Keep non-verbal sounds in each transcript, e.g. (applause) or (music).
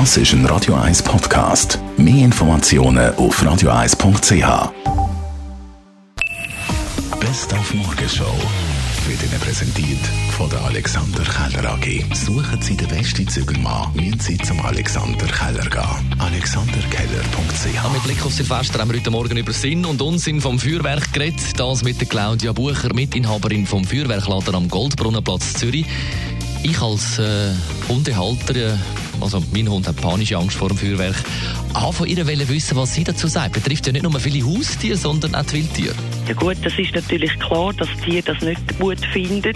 Das ist ein Radio 1 Podcast. Mehr Informationen auf radio1.ch. Best auf Morgenshow wird Ihnen präsentiert von der Alexander Keller AG. Suchen Sie den besten Zügelmann, müssen Sie zum Alexander Keller gehen. AlexanderKeller.ch Mit Blick auf Silvester haben wir heute Morgen über Sinn und Unsinn vom Feuerwerk geredet. Das mit der Claudia Bucher, Mitinhaberin vom Feuerwerkladen am Goldbrunnenplatz Zürich. Ich als äh, Hundehalter, äh, also mein Hund hat panische Angst vor dem Feuerwerk, habe von ihr wissen, was sie dazu sagt. Betrifft ja nicht nur viele Haustiere, sondern auch die Wildtiere. Ja gut, das ist natürlich klar, dass die das nicht gut finden.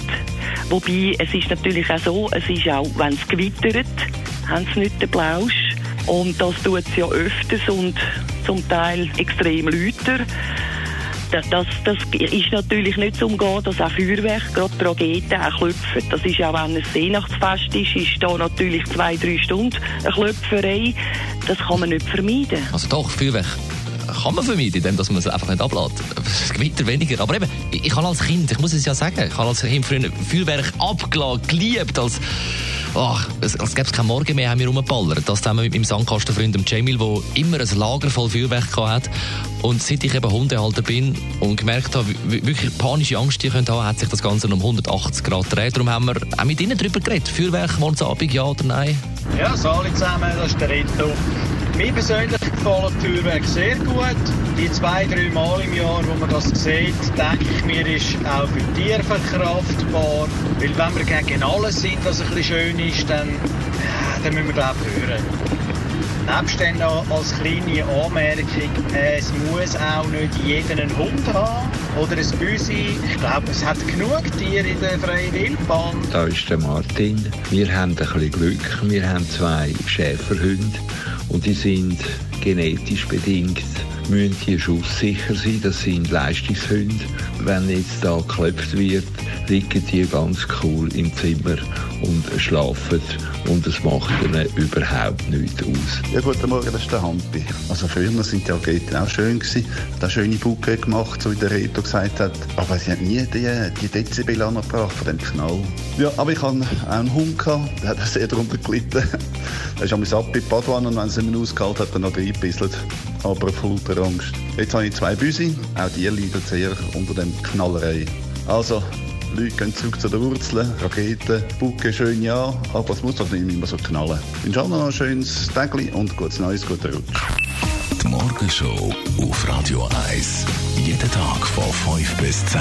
Wobei, es ist natürlich auch so, es ist auch, wenn es gewittert, haben sie nicht den Blausch. Und das tut es ja öfters und zum Teil extrem lauter. Das, das, das ist natürlich nicht zu umgehen, dass auch Feuerwerk, gerade Trageten, auch klopfen. Das ist auch, wenn es Weihnachtsfest ist, ist da natürlich zwei, drei Stunden eine Klöpferei. Das kann man nicht vermeiden. Also doch, Feuerwerk kann man vermeiden, indem man es einfach nicht ablässt. Das Gewitter weniger. Aber eben, ich, ich habe als Kind, ich muss es ja sagen, ich habe als Kind früher Feuerwerk abgeladen, geliebt, als ach, gäbe es keinen Morgen mehr, haben wir rumgeballert. Das zusammen mit meinem Sandkastenfreund Jamil, der immer ein Lager voll Feuerwerk hatte. Und seit ich eben Hundehalter bin und gemerkt habe, wie wirklich panische Angst die können haben, hat sich das Ganze um 180 Grad gedreht. Darum haben wir auch mit ihnen darüber geredet. Feuerwerk morgens Abend, ja oder nein? Ja, Sali zusammen, das ist der Reto. Mir persönlich gefällt Feuerwerk sehr gut. Die zwei, drei Mal im Jahr, wo man das sieht, denke ich mir, ist auch für Tiere verkraftbar. Weil wenn wir gegen alles sind, was ein bisschen schön ist, dann, dann müssen wir glaube ich hören. Nebst dann noch als kleine Anmerkung, es muss auch nicht jeder einen Hund haben oder ein Büsi. Ich glaube, es hat genug Tiere in der freien Wildbahn. Da ist der Martin. Wir haben ein bisschen Glück. Wir haben zwei Schäferhunde und die sind genetisch bedingt müssen die schusssicher sein. Das sind Leistungshunde. Wenn jetzt da geklopft wird, liegen die ganz cool im Zimmer und schlafen und es macht ihnen überhaupt nichts aus. Ja, guten Morgen, das ist der Hampi. Also früher sind die Agenten auch schön gewesen, auch schöne Bucke gemacht, so wie der Reto gesagt hat. Aber sie haben nie die, die Dezibel angebracht von dem Knall. Ja, aber ich hatte auch einen Hund, gehabt, der hat sehr darunter gelitten. (laughs) Er ist einmal ab in Paduan und wenn es ihn ausgehalten hat, dann noch reingebisselt. Aber der Angst. Jetzt habe ich zwei Büsi, auch die leiden sehr unter dem Knallerei. Also, Leute gehen zurück zu den Wurzeln, Raketen, Bucke schön ja, aber es muss doch nicht immer so knallen. Ich wünsche allen noch ein schönes Tag und gutes Neues, guten Rutsch. Die Morgenshow auf Radio 1. Jeden Tag von 5 bis 10.